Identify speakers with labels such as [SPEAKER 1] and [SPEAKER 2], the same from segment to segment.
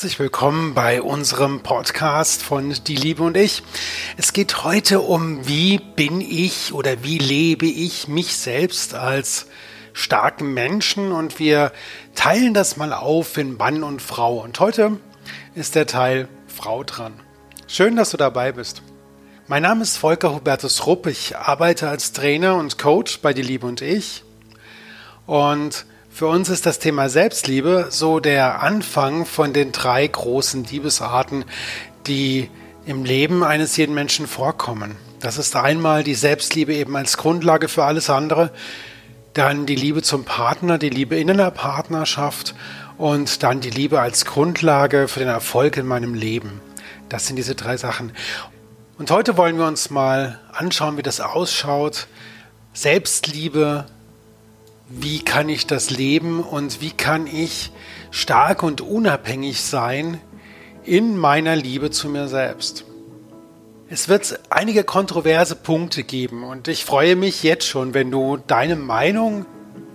[SPEAKER 1] herzlich willkommen bei unserem Podcast von Die Liebe und ich. Es geht heute um, wie bin ich oder wie lebe ich mich selbst als starken Menschen und wir teilen das mal auf in Mann und Frau. Und heute ist der Teil Frau dran. Schön, dass du dabei bist. Mein Name ist Volker Hubertus Rupp. Ich arbeite als Trainer und Coach bei Die Liebe und ich. Und für uns ist das Thema Selbstliebe so der Anfang von den drei großen Liebesarten, die im Leben eines jeden Menschen vorkommen. Das ist einmal die Selbstliebe eben als Grundlage für alles andere, dann die Liebe zum Partner, die Liebe in einer Partnerschaft und dann die Liebe als Grundlage für den Erfolg in meinem Leben. Das sind diese drei Sachen. Und heute wollen wir uns mal anschauen, wie das ausschaut. Selbstliebe wie kann ich das leben und wie kann ich stark und unabhängig sein in meiner Liebe zu mir selbst. Es wird einige kontroverse Punkte geben und ich freue mich jetzt schon, wenn du deine Meinung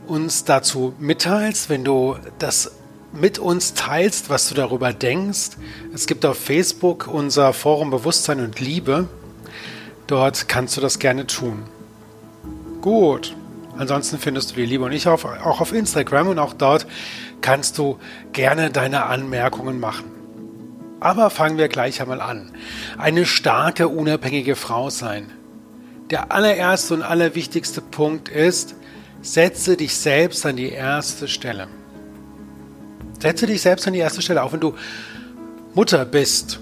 [SPEAKER 1] uns dazu mitteilst, wenn du das mit uns teilst, was du darüber denkst. Es gibt auf Facebook unser Forum Bewusstsein und Liebe. Dort kannst du das gerne tun. Gut. Ansonsten findest du die Liebe und ich auf, auch auf Instagram und auch dort kannst du gerne deine Anmerkungen machen. Aber fangen wir gleich einmal an. Eine starke, unabhängige Frau sein. Der allererste und allerwichtigste Punkt ist, setze dich selbst an die erste Stelle. Setze dich selbst an die erste Stelle. Auch wenn du Mutter bist,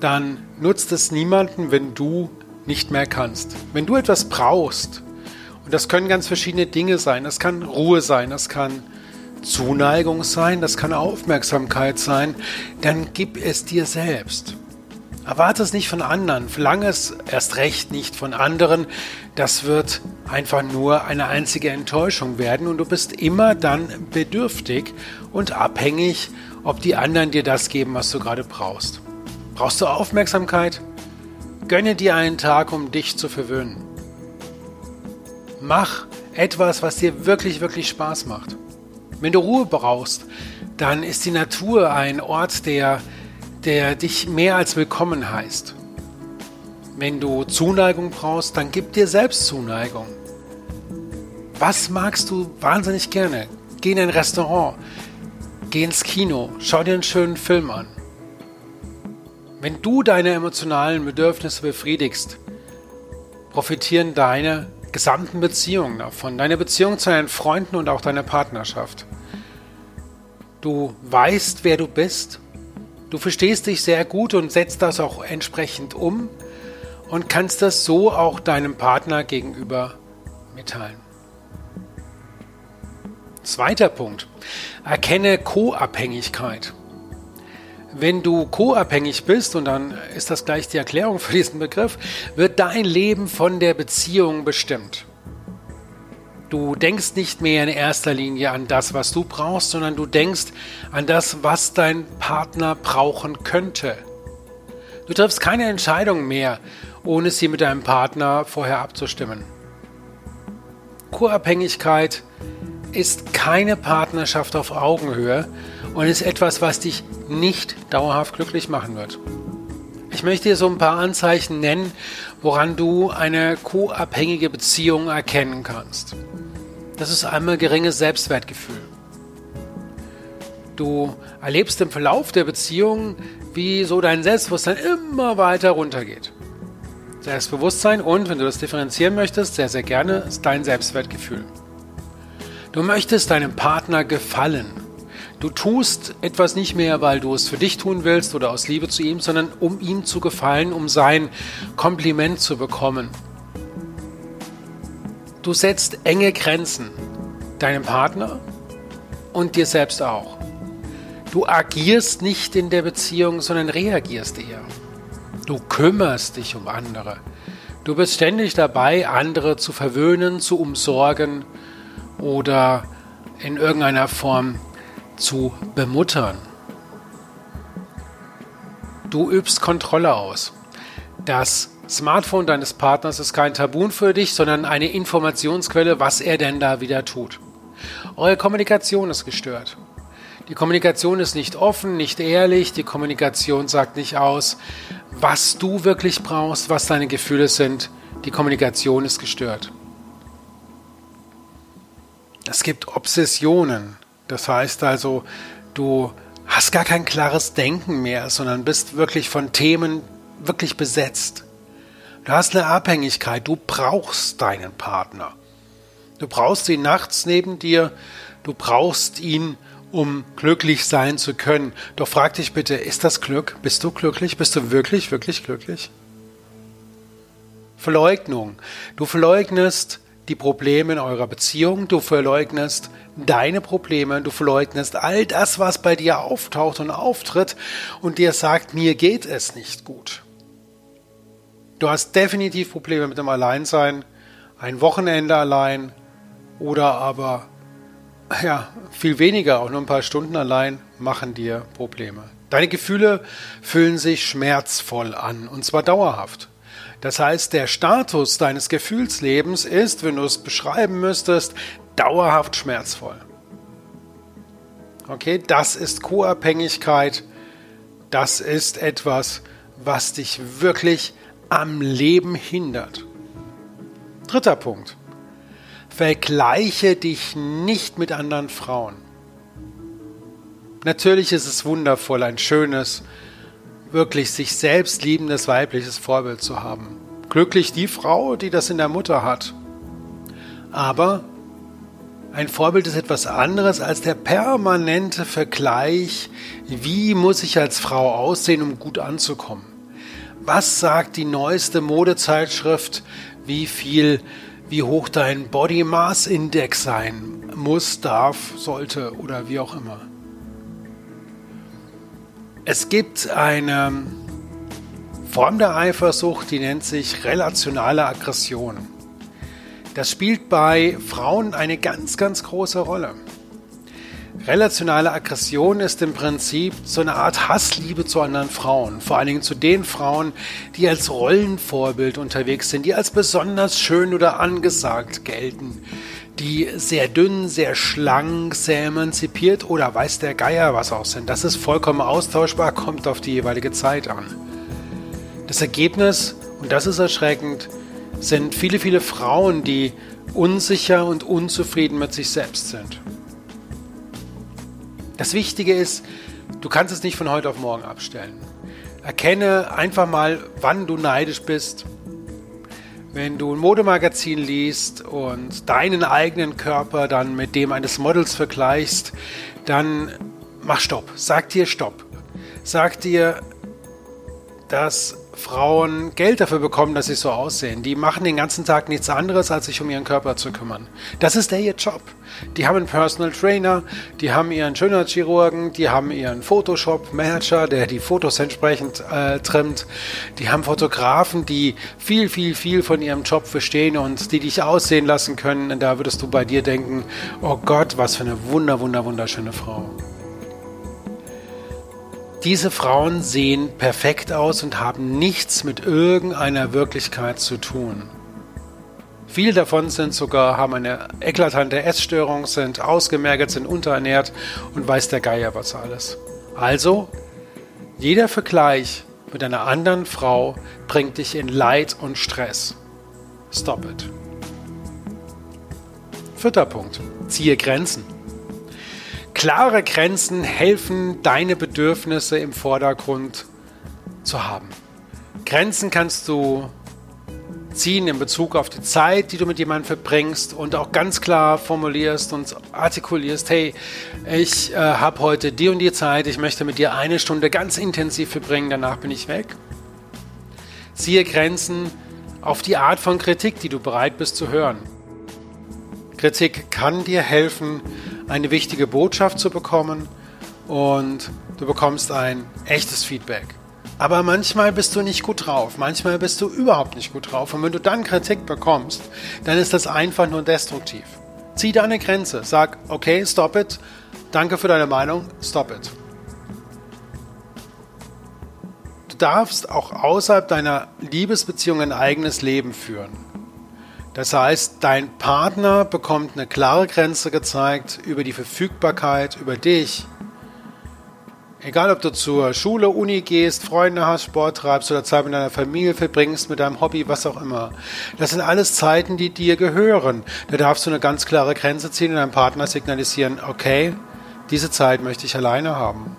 [SPEAKER 1] dann nutzt es niemanden, wenn du nicht mehr kannst. Wenn du etwas brauchst, und das können ganz verschiedene Dinge sein. Das kann Ruhe sein, das kann Zuneigung sein, das kann Aufmerksamkeit sein. Dann gib es dir selbst. Erwarte es nicht von anderen, verlange es erst recht nicht von anderen. Das wird einfach nur eine einzige Enttäuschung werden und du bist immer dann bedürftig und abhängig, ob die anderen dir das geben, was du gerade brauchst. Brauchst du Aufmerksamkeit? Gönne dir einen Tag, um dich zu verwöhnen. Mach etwas, was dir wirklich, wirklich Spaß macht. Wenn du Ruhe brauchst, dann ist die Natur ein Ort, der, der dich mehr als willkommen heißt. Wenn du Zuneigung brauchst, dann gib dir selbst Zuneigung. Was magst du wahnsinnig gerne? Geh in ein Restaurant, geh ins Kino, schau dir einen schönen Film an. Wenn du deine emotionalen Bedürfnisse befriedigst, profitieren deine gesamten Beziehung davon, deine Beziehung zu deinen Freunden und auch deine Partnerschaft. Du weißt, wer du bist, du verstehst dich sehr gut und setzt das auch entsprechend um und kannst das so auch deinem Partner gegenüber mitteilen. Zweiter Punkt. Erkenne Co-Abhängigkeit. Wenn du co-abhängig bist, und dann ist das gleich die Erklärung für diesen Begriff, wird dein Leben von der Beziehung bestimmt. Du denkst nicht mehr in erster Linie an das, was du brauchst, sondern du denkst an das, was dein Partner brauchen könnte. Du triffst keine Entscheidung mehr, ohne sie mit deinem Partner vorher abzustimmen. Co-Abhängigkeit ist keine Partnerschaft auf Augenhöhe, und ist etwas, was dich nicht dauerhaft glücklich machen wird. Ich möchte dir so ein paar Anzeichen nennen, woran du eine co-abhängige Beziehung erkennen kannst. Das ist einmal geringes Selbstwertgefühl. Du erlebst im Verlauf der Beziehung, wie so dein Selbstbewusstsein immer weiter runtergeht. Selbstbewusstsein und, wenn du das differenzieren möchtest, sehr, sehr gerne, ist dein Selbstwertgefühl. Du möchtest deinem Partner gefallen. Du tust etwas nicht mehr, weil du es für dich tun willst oder aus Liebe zu ihm, sondern um ihm zu gefallen, um sein Kompliment zu bekommen. Du setzt enge Grenzen deinem Partner und dir selbst auch. Du agierst nicht in der Beziehung, sondern reagierst eher. Du kümmerst dich um andere. Du bist ständig dabei, andere zu verwöhnen, zu umsorgen oder in irgendeiner Form zu bemuttern. Du übst Kontrolle aus. Das Smartphone deines Partners ist kein Tabu für dich, sondern eine Informationsquelle, was er denn da wieder tut. Eure Kommunikation ist gestört. Die Kommunikation ist nicht offen, nicht ehrlich, die Kommunikation sagt nicht aus, was du wirklich brauchst, was deine Gefühle sind. Die Kommunikation ist gestört. Es gibt Obsessionen. Das heißt also, du hast gar kein klares Denken mehr, sondern bist wirklich von Themen wirklich besetzt. Du hast eine Abhängigkeit, du brauchst deinen Partner. Du brauchst ihn nachts neben dir, du brauchst ihn, um glücklich sein zu können. Doch frag dich bitte, ist das Glück? Bist du glücklich? Bist du wirklich, wirklich glücklich? Verleugnung. Du verleugnest die Probleme in eurer Beziehung, du verleugnest deine Probleme, du verleugnest all das, was bei dir auftaucht und auftritt und dir sagt, mir geht es nicht gut. Du hast definitiv Probleme mit dem Alleinsein, ein Wochenende allein oder aber ja, viel weniger, auch nur ein paar Stunden allein machen dir Probleme. Deine Gefühle fühlen sich schmerzvoll an und zwar dauerhaft. Das heißt, der Status deines Gefühlslebens ist, wenn du es beschreiben müsstest, dauerhaft schmerzvoll. Okay, das ist Co-Abhängigkeit. Das ist etwas, was dich wirklich am Leben hindert. Dritter Punkt. Vergleiche dich nicht mit anderen Frauen. Natürlich ist es wundervoll, ein schönes, wirklich sich selbst liebendes weibliches Vorbild zu haben. Glücklich die Frau, die das in der Mutter hat. Aber ein Vorbild ist etwas anderes als der permanente Vergleich, wie muss ich als Frau aussehen, um gut anzukommen. Was sagt die neueste Modezeitschrift, wie viel, wie hoch dein Body Mass Index sein muss, darf, sollte oder wie auch immer. Es gibt eine Form der Eifersucht, die nennt sich relationale Aggression. Das spielt bei Frauen eine ganz, ganz große Rolle. Relationale Aggression ist im Prinzip so eine Art Hassliebe zu anderen Frauen, vor allen Dingen zu den Frauen, die als Rollenvorbild unterwegs sind, die als besonders schön oder angesagt gelten, die sehr dünn, sehr schlank, sehr emanzipiert oder weiß der Geier was auch sind. Das ist vollkommen austauschbar, kommt auf die jeweilige Zeit an. Das Ergebnis, und das ist erschreckend, sind viele, viele Frauen, die unsicher und unzufrieden mit sich selbst sind. Das Wichtige ist, du kannst es nicht von heute auf morgen abstellen. Erkenne einfach mal, wann du neidisch bist, wenn du ein Modemagazin liest und deinen eigenen Körper dann mit dem eines Models vergleichst, dann mach Stopp. Sag dir Stopp. Sag dir, dass Frauen Geld dafür bekommen, dass sie so aussehen. Die machen den ganzen Tag nichts anderes, als sich um ihren Körper zu kümmern. Das ist der ihr Job. Die haben einen Personal Trainer, die haben ihren Schönheitschirurgen, die haben ihren Photoshop-Manager, der die Fotos entsprechend äh, trimmt. Die haben Fotografen, die viel, viel, viel von ihrem Job verstehen und die dich aussehen lassen können. Da würdest du bei dir denken, oh Gott, was für eine wunder, wunder, wunderschöne Frau. Diese Frauen sehen perfekt aus und haben nichts mit irgendeiner Wirklichkeit zu tun. Viele davon sind sogar, haben eine eklatante Essstörung, sind ausgemergelt, sind unterernährt und weiß der Geier was alles. Also, jeder Vergleich mit einer anderen Frau bringt dich in Leid und Stress. Stop it. Vierter Punkt. Ziehe Grenzen. Klare Grenzen helfen, deine Bedürfnisse im Vordergrund zu haben. Grenzen kannst du ziehen in Bezug auf die Zeit, die du mit jemandem verbringst und auch ganz klar formulierst und artikulierst, hey, ich äh, habe heute die und die Zeit, ich möchte mit dir eine Stunde ganz intensiv verbringen, danach bin ich weg. Ziehe Grenzen auf die Art von Kritik, die du bereit bist zu hören. Kritik kann dir helfen, eine wichtige Botschaft zu bekommen und du bekommst ein echtes Feedback. Aber manchmal bist du nicht gut drauf, manchmal bist du überhaupt nicht gut drauf. Und wenn du dann Kritik bekommst, dann ist das einfach nur destruktiv. Zieh deine Grenze, sag, okay, stop it, danke für deine Meinung, stop it. Du darfst auch außerhalb deiner Liebesbeziehung ein eigenes Leben führen. Das heißt, dein Partner bekommt eine klare Grenze gezeigt über die Verfügbarkeit, über dich Egal, ob du zur Schule, Uni gehst, Freunde hast, Sport treibst oder Zeit mit deiner Familie verbringst, mit deinem Hobby, was auch immer. Das sind alles Zeiten, die dir gehören. Da darfst du eine ganz klare Grenze ziehen und deinem Partner signalisieren, okay, diese Zeit möchte ich alleine haben.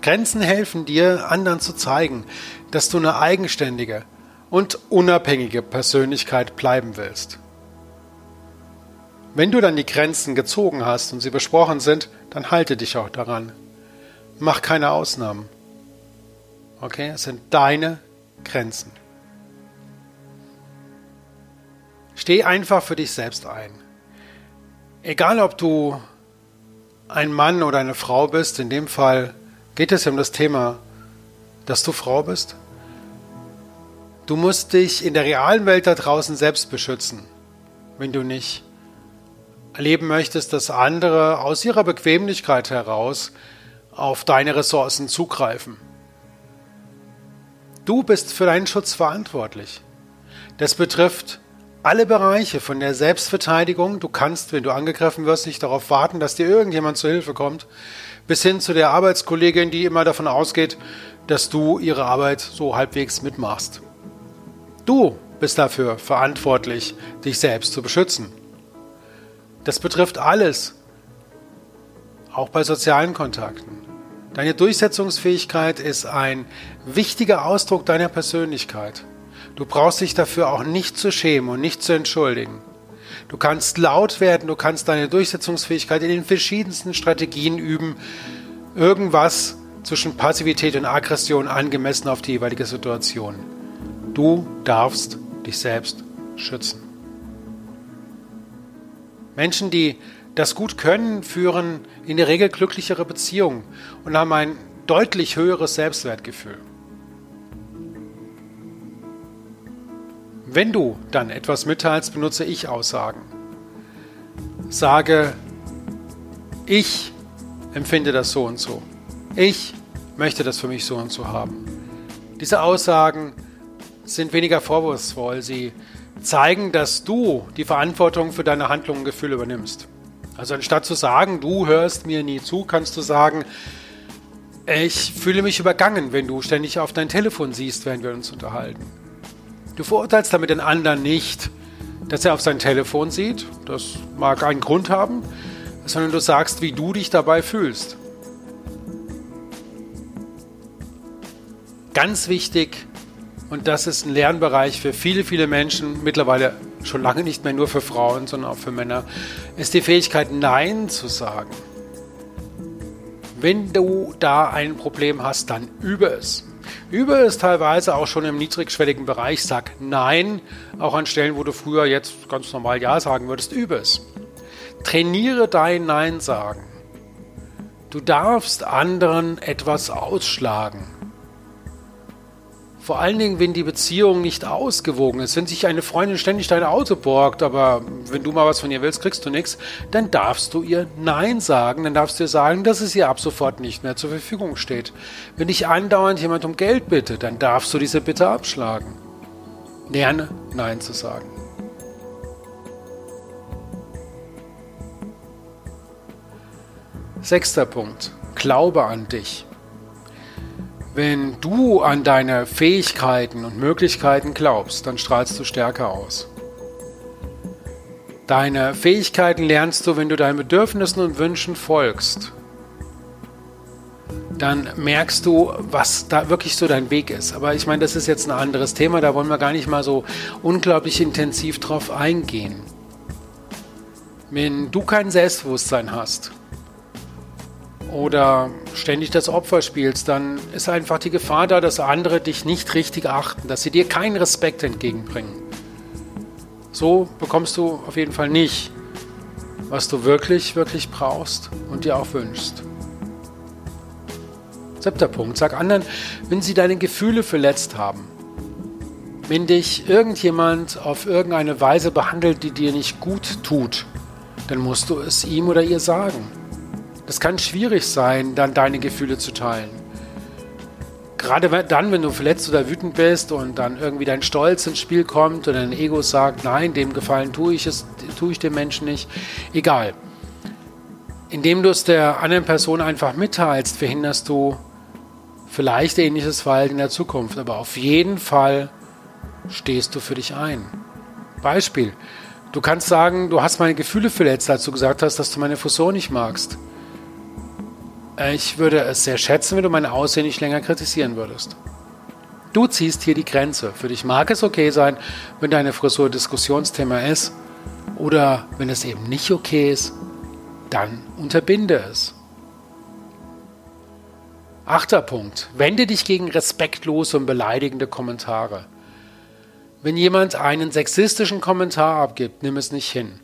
[SPEAKER 1] Grenzen helfen dir, anderen zu zeigen, dass du eine eigenständige und unabhängige Persönlichkeit bleiben willst. Wenn du dann die Grenzen gezogen hast und sie besprochen sind, dann halte dich auch daran. Mach keine Ausnahmen. Okay, es sind deine Grenzen. Steh einfach für dich selbst ein. Egal, ob du ein Mann oder eine Frau bist, in dem Fall geht es um das Thema, dass du Frau bist. Du musst dich in der realen Welt da draußen selbst beschützen, wenn du nicht erleben möchtest, dass andere aus ihrer Bequemlichkeit heraus auf deine Ressourcen zugreifen. Du bist für deinen Schutz verantwortlich. Das betrifft alle Bereiche von der Selbstverteidigung. Du kannst, wenn du angegriffen wirst, nicht darauf warten, dass dir irgendjemand zu Hilfe kommt, bis hin zu der Arbeitskollegin, die immer davon ausgeht, dass du ihre Arbeit so halbwegs mitmachst. Du bist dafür verantwortlich, dich selbst zu beschützen. Das betrifft alles, auch bei sozialen Kontakten. Deine Durchsetzungsfähigkeit ist ein wichtiger Ausdruck deiner Persönlichkeit. Du brauchst dich dafür auch nicht zu schämen und nicht zu entschuldigen. Du kannst laut werden, du kannst deine Durchsetzungsfähigkeit in den verschiedensten Strategien üben, irgendwas zwischen Passivität und Aggression angemessen auf die jeweilige Situation. Du darfst dich selbst schützen. Menschen, die das gut können, führen in der Regel glücklichere Beziehungen und haben ein deutlich höheres Selbstwertgefühl. Wenn du dann etwas mitteilst, benutze ich Aussagen. Sage, ich empfinde das so und so. Ich möchte das für mich so und so haben. Diese Aussagen sind weniger vorwurfsvoll. Sie zeigen, dass du die Verantwortung für deine Handlungen und Gefühle übernimmst. Also anstatt zu sagen, du hörst mir nie zu, kannst du sagen, ich fühle mich übergangen, wenn du ständig auf dein Telefon siehst, während wir uns unterhalten. Du verurteilst damit den anderen nicht, dass er auf sein Telefon sieht, das mag einen Grund haben, sondern du sagst, wie du dich dabei fühlst. Ganz wichtig, und das ist ein Lernbereich für viele, viele Menschen, mittlerweile schon lange nicht mehr nur für Frauen, sondern auch für Männer, ist die Fähigkeit, Nein zu sagen. Wenn du da ein Problem hast, dann übe es. Übe es teilweise auch schon im niedrigschwelligen Bereich. Sag Nein, auch an Stellen, wo du früher jetzt ganz normal Ja sagen würdest. Übe es. Trainiere dein Nein sagen. Du darfst anderen etwas ausschlagen. Vor allen Dingen, wenn die Beziehung nicht ausgewogen ist. Wenn sich eine Freundin ständig dein Auto borgt, aber wenn du mal was von ihr willst, kriegst du nichts, dann darfst du ihr Nein sagen. Dann darfst du ihr sagen, dass es ihr ab sofort nicht mehr zur Verfügung steht. Wenn dich andauernd jemand um Geld bittet, dann darfst du diese Bitte abschlagen. Lerne Nein zu sagen. Sechster Punkt. Glaube an dich. Wenn du an deine Fähigkeiten und Möglichkeiten glaubst, dann strahlst du stärker aus. Deine Fähigkeiten lernst du, wenn du deinen Bedürfnissen und Wünschen folgst. Dann merkst du, was da wirklich so dein Weg ist. Aber ich meine, das ist jetzt ein anderes Thema, da wollen wir gar nicht mal so unglaublich intensiv drauf eingehen. Wenn du kein Selbstbewusstsein hast, oder ständig das Opfer spielst, dann ist einfach die Gefahr da, dass andere dich nicht richtig achten, dass sie dir keinen Respekt entgegenbringen. So bekommst du auf jeden Fall nicht, was du wirklich, wirklich brauchst und dir auch wünschst. Siebter Punkt. Sag anderen, wenn sie deine Gefühle verletzt haben. Wenn dich irgendjemand auf irgendeine Weise behandelt, die dir nicht gut tut, dann musst du es ihm oder ihr sagen. Es kann schwierig sein, dann deine Gefühle zu teilen. Gerade dann, wenn du verletzt oder wütend bist und dann irgendwie dein Stolz ins Spiel kommt und dein Ego sagt, nein, dem Gefallen tue ich es, tue ich dem Menschen nicht. Egal. Indem du es der anderen Person einfach mitteilst, verhinderst du vielleicht ähnliches Verhalten in der Zukunft, aber auf jeden Fall stehst du für dich ein. Beispiel. Du kannst sagen, du hast meine Gefühle verletzt, als du gesagt hast, dass du meine Frisur nicht magst. Ich würde es sehr schätzen, wenn du mein Aussehen nicht länger kritisieren würdest. Du ziehst hier die Grenze. Für dich mag es okay sein, wenn deine Frisur Diskussionsthema ist. Oder wenn es eben nicht okay ist, dann unterbinde es. Achter Punkt. Wende dich gegen respektlose und beleidigende Kommentare. Wenn jemand einen sexistischen Kommentar abgibt, nimm es nicht hin.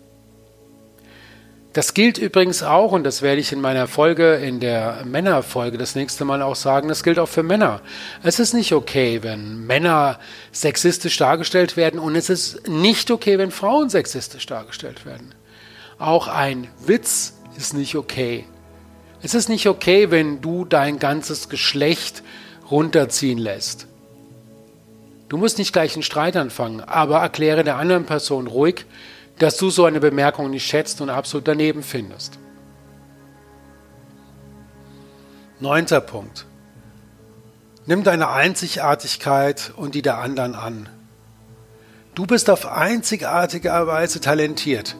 [SPEAKER 1] Das gilt übrigens auch, und das werde ich in meiner Folge, in der Männerfolge das nächste Mal auch sagen, das gilt auch für Männer. Es ist nicht okay, wenn Männer sexistisch dargestellt werden und es ist nicht okay, wenn Frauen sexistisch dargestellt werden. Auch ein Witz ist nicht okay. Es ist nicht okay, wenn du dein ganzes Geschlecht runterziehen lässt. Du musst nicht gleich einen Streit anfangen, aber erkläre der anderen Person ruhig, dass du so eine Bemerkung nicht schätzt und absolut daneben findest. Neunter Punkt. Nimm deine Einzigartigkeit und die der anderen an. Du bist auf einzigartige Weise talentiert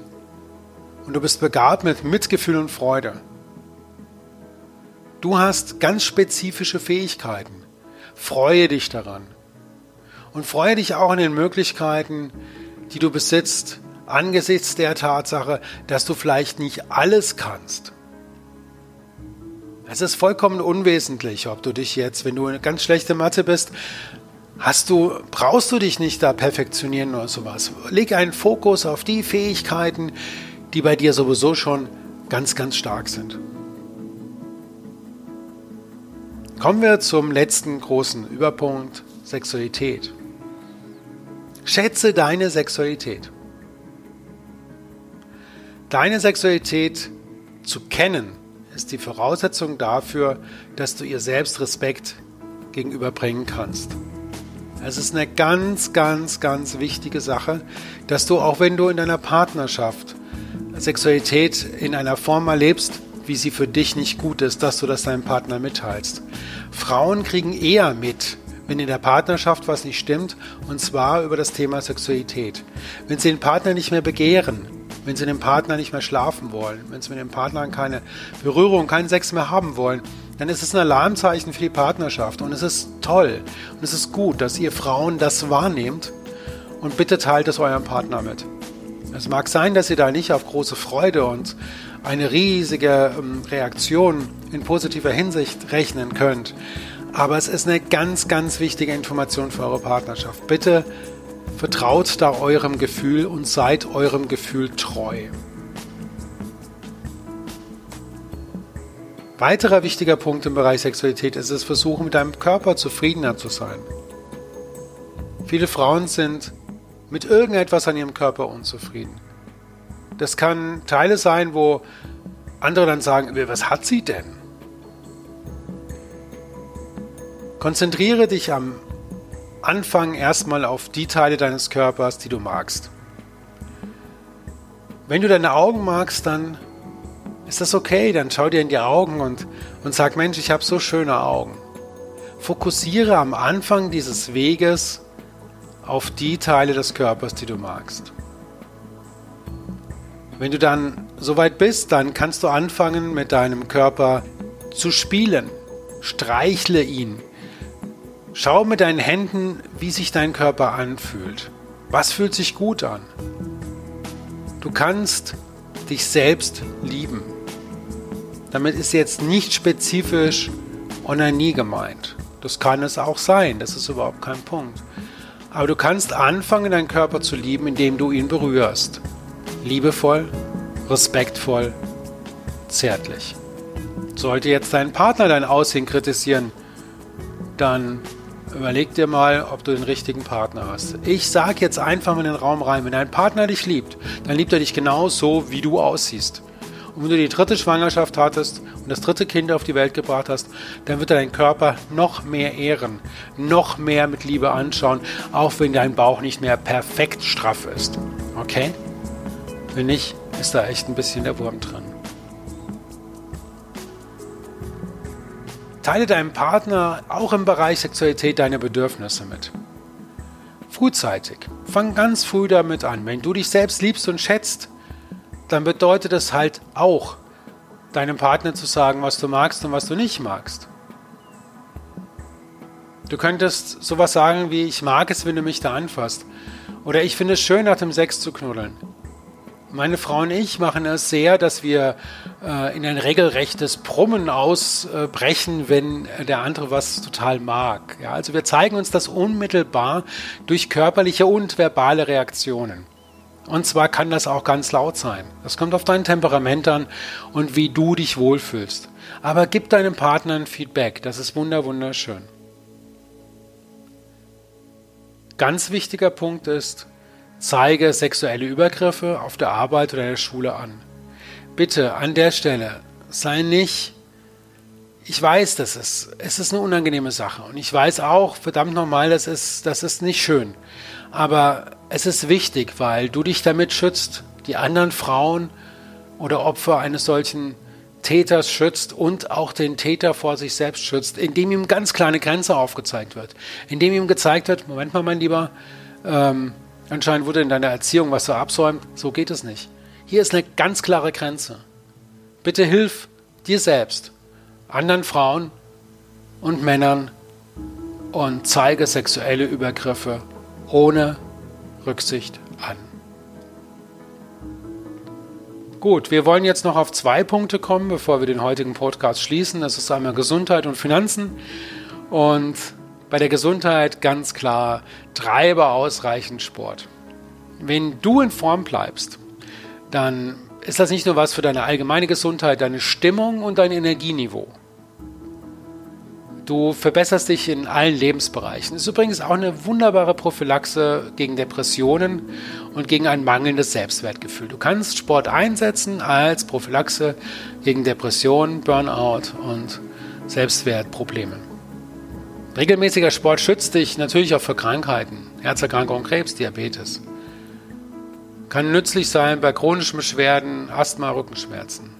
[SPEAKER 1] und du bist begabt mit Mitgefühl und Freude. Du hast ganz spezifische Fähigkeiten. Freue dich daran. Und freue dich auch an den Möglichkeiten, die du besitzt, angesichts der Tatsache, dass du vielleicht nicht alles kannst. Es ist vollkommen unwesentlich, ob du dich jetzt, wenn du eine ganz schlechte Mathe bist, hast du, brauchst du dich nicht da perfektionieren oder sowas. Leg einen Fokus auf die Fähigkeiten, die bei dir sowieso schon ganz, ganz stark sind. Kommen wir zum letzten großen Überpunkt, Sexualität. Schätze deine Sexualität. Deine Sexualität zu kennen ist die Voraussetzung dafür, dass du ihr selbst Respekt gegenüberbringen kannst. Es ist eine ganz, ganz, ganz wichtige Sache, dass du, auch wenn du in deiner Partnerschaft Sexualität in einer Form erlebst, wie sie für dich nicht gut ist, dass du das deinem Partner mitteilst. Frauen kriegen eher mit, wenn in der Partnerschaft was nicht stimmt, und zwar über das Thema Sexualität. Wenn sie den Partner nicht mehr begehren, wenn sie mit dem Partner nicht mehr schlafen wollen, wenn sie mit dem Partner keine Berührung, keinen Sex mehr haben wollen, dann ist es ein Alarmzeichen für die Partnerschaft. Und es ist toll und es ist gut, dass ihr Frauen das wahrnehmt und bitte teilt es eurem Partner mit. Es mag sein, dass ihr da nicht auf große Freude und eine riesige ähm, Reaktion in positiver Hinsicht rechnen könnt. Aber es ist eine ganz, ganz wichtige Information für eure Partnerschaft. Bitte vertraut da eurem Gefühl und seid eurem Gefühl treu. Weiterer wichtiger Punkt im Bereich Sexualität ist es Versuchen, mit deinem Körper zufriedener zu sein. Viele Frauen sind mit irgendetwas an ihrem Körper unzufrieden. Das kann Teile sein, wo andere dann sagen, was hat sie denn? Konzentriere dich am Anfang erstmal auf die Teile deines Körpers, die du magst. Wenn du deine Augen magst, dann ist das okay. Dann schau dir in die Augen und, und sag, Mensch, ich habe so schöne Augen. Fokussiere am Anfang dieses Weges auf die Teile des Körpers, die du magst. Wenn du dann soweit bist, dann kannst du anfangen mit deinem Körper zu spielen. Streichle ihn. Schau mit deinen Händen, wie sich dein Körper anfühlt. Was fühlt sich gut an? Du kannst dich selbst lieben. Damit ist jetzt nicht spezifisch Onanie gemeint. Das kann es auch sein, das ist überhaupt kein Punkt. Aber du kannst anfangen, deinen Körper zu lieben, indem du ihn berührst liebevoll, respektvoll, zärtlich. Sollte jetzt dein Partner dein Aussehen kritisieren, dann überleg dir mal, ob du den richtigen Partner hast. Ich sage jetzt einfach mal in den Raum rein, wenn dein Partner dich liebt, dann liebt er dich genau so, wie du aussiehst. Und wenn du die dritte Schwangerschaft hattest und das dritte Kind auf die Welt gebracht hast, dann wird er deinen Körper noch mehr ehren, noch mehr mit Liebe anschauen, auch wenn dein Bauch nicht mehr perfekt straff ist. Okay? Wenn nicht, ist da echt ein bisschen der Wurm drin. Teile deinem Partner auch im Bereich Sexualität deine Bedürfnisse mit. Frühzeitig. Fang ganz früh damit an. Wenn du dich selbst liebst und schätzt, dann bedeutet es halt auch, deinem Partner zu sagen, was du magst und was du nicht magst. Du könntest sowas sagen wie, ich mag es, wenn du mich da anfasst. Oder ich finde es schön, nach dem Sex zu knuddeln. Meine Frau und ich machen es sehr, dass wir in ein regelrechtes Brummen ausbrechen, wenn der andere was total mag. Ja, also wir zeigen uns das unmittelbar durch körperliche und verbale Reaktionen. Und zwar kann das auch ganz laut sein. Das kommt auf dein Temperament an und wie du dich wohlfühlst. Aber gib deinem Partner ein Feedback. Das ist wunder wunderschön. Ganz wichtiger Punkt ist, zeige sexuelle Übergriffe auf der Arbeit oder in der Schule an. Bitte an der Stelle sei nicht, ich weiß, das ist, es ist eine unangenehme Sache und ich weiß auch, verdammt nochmal, das ist, das ist nicht schön. Aber es ist wichtig, weil du dich damit schützt, die anderen Frauen oder Opfer eines solchen Täters schützt und auch den Täter vor sich selbst schützt, indem ihm ganz kleine Grenze aufgezeigt wird. Indem ihm gezeigt wird, Moment mal, mein Lieber, ähm, Anscheinend wurde in deiner Erziehung was so absäumt. So geht es nicht. Hier ist eine ganz klare Grenze. Bitte hilf dir selbst, anderen Frauen und Männern und zeige sexuelle Übergriffe ohne Rücksicht an. Gut, wir wollen jetzt noch auf zwei Punkte kommen, bevor wir den heutigen Podcast schließen. Das ist einmal Gesundheit und Finanzen. Und bei der Gesundheit ganz klar, treibe ausreichend Sport. Wenn du in Form bleibst, dann ist das nicht nur was für deine allgemeine Gesundheit, deine Stimmung und dein Energieniveau. Du verbesserst dich in allen Lebensbereichen. Das ist übrigens auch eine wunderbare Prophylaxe gegen Depressionen und gegen ein mangelndes Selbstwertgefühl. Du kannst Sport einsetzen als Prophylaxe gegen Depressionen, Burnout und Selbstwertprobleme. Regelmäßiger Sport schützt dich natürlich auch vor Krankheiten, Herzerkrankung, Krebs, Diabetes. Kann nützlich sein bei chronischen Beschwerden, Asthma, Rückenschmerzen.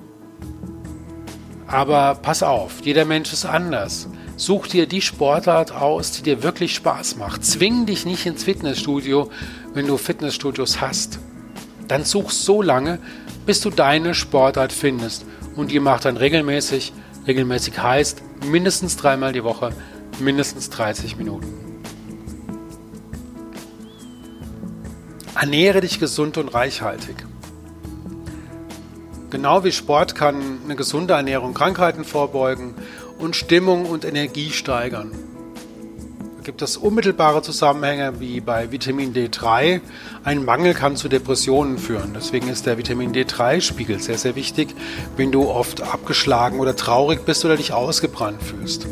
[SPEAKER 1] Aber pass auf, jeder Mensch ist anders. Such dir die Sportart aus, die dir wirklich Spaß macht. Zwing dich nicht ins Fitnessstudio, wenn du Fitnessstudios hast. Dann such so lange, bis du deine Sportart findest. Und die macht dann regelmäßig. Regelmäßig heißt mindestens dreimal die Woche mindestens 30 Minuten. Ernähre dich gesund und reichhaltig. Genau wie Sport kann eine gesunde Ernährung Krankheiten vorbeugen und Stimmung und Energie steigern. Da gibt es unmittelbare Zusammenhänge wie bei Vitamin D3. Ein Mangel kann zu Depressionen führen. Deswegen ist der Vitamin D3-Spiegel sehr, sehr wichtig, wenn du oft abgeschlagen oder traurig bist oder dich ausgebrannt fühlst.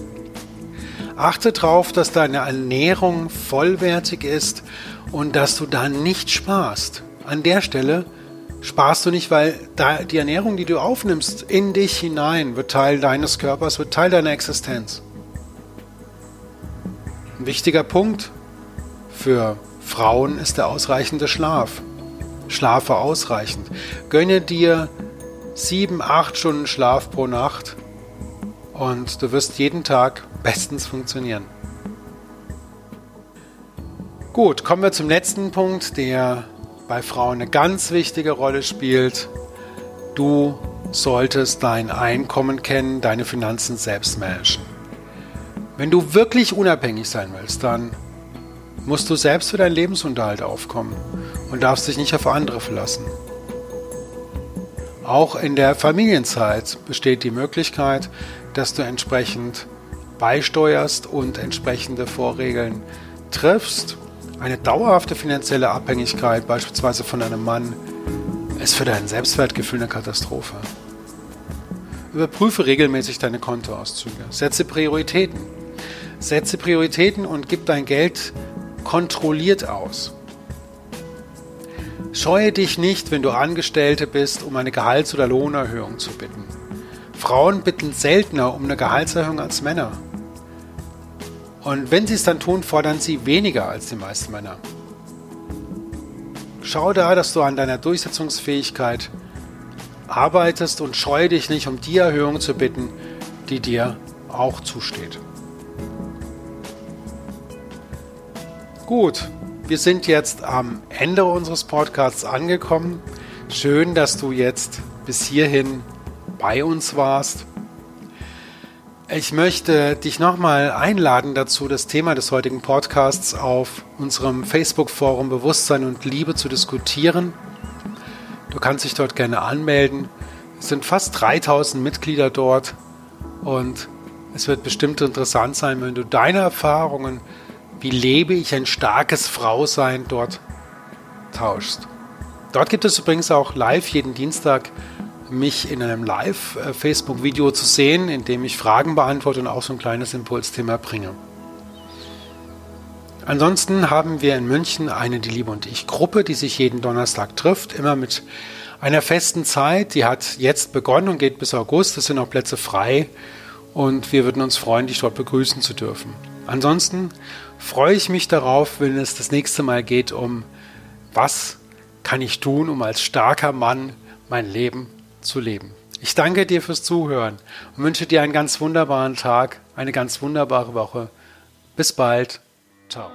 [SPEAKER 1] Achte darauf, dass deine Ernährung vollwertig ist und dass du da nicht sparst. An der Stelle sparst du nicht, weil die Ernährung, die du aufnimmst, in dich hinein wird Teil deines Körpers, wird Teil deiner Existenz. Ein wichtiger Punkt für Frauen ist der ausreichende Schlaf. Schlafe ausreichend. Gönne dir sieben, acht Stunden Schlaf pro Nacht und du wirst jeden Tag bestens funktionieren. Gut, kommen wir zum letzten Punkt, der bei Frauen eine ganz wichtige Rolle spielt. Du solltest dein Einkommen kennen, deine Finanzen selbst managen. Wenn du wirklich unabhängig sein willst, dann musst du selbst für deinen Lebensunterhalt aufkommen und darfst dich nicht auf andere verlassen. Auch in der Familienzeit besteht die Möglichkeit, dass du entsprechend beisteuerst und entsprechende Vorregeln triffst. Eine dauerhafte finanzielle Abhängigkeit, beispielsweise von einem Mann, ist für dein Selbstwertgefühl eine Katastrophe. Überprüfe regelmäßig deine Kontoauszüge. Setze Prioritäten. Setze Prioritäten und gib dein Geld kontrolliert aus. Scheue dich nicht, wenn du Angestellte bist, um eine Gehalts- oder Lohnerhöhung zu bitten. Frauen bitten seltener um eine Gehaltserhöhung als Männer. Und wenn sie es dann tun, fordern sie weniger als die meisten Männer. Schau da, dass du an deiner Durchsetzungsfähigkeit arbeitest und scheue dich nicht, um die Erhöhung zu bitten, die dir auch zusteht. Gut, wir sind jetzt am Ende unseres Podcasts angekommen. Schön, dass du jetzt bis hierhin bei uns warst. Ich möchte dich nochmal einladen dazu, das Thema des heutigen Podcasts auf unserem Facebook-Forum Bewusstsein und Liebe zu diskutieren. Du kannst dich dort gerne anmelden. Es sind fast 3000 Mitglieder dort und es wird bestimmt interessant sein, wenn du deine Erfahrungen, wie lebe ich ein starkes Frausein, dort tauschst. Dort gibt es übrigens auch live jeden Dienstag mich in einem Live-Facebook-Video zu sehen, in dem ich Fragen beantworte und auch so ein kleines Impulsthema bringe. Ansonsten haben wir in München eine Die Liebe und ich Gruppe, die sich jeden Donnerstag trifft, immer mit einer festen Zeit. Die hat jetzt begonnen und geht bis August. Es sind auch Plätze frei und wir würden uns freuen, dich dort begrüßen zu dürfen. Ansonsten freue ich mich darauf, wenn es das nächste Mal geht um, was kann ich tun, um als starker Mann mein Leben zu leben. Ich danke dir fürs Zuhören und wünsche dir einen ganz wunderbaren Tag, eine ganz wunderbare Woche. Bis bald. Ciao.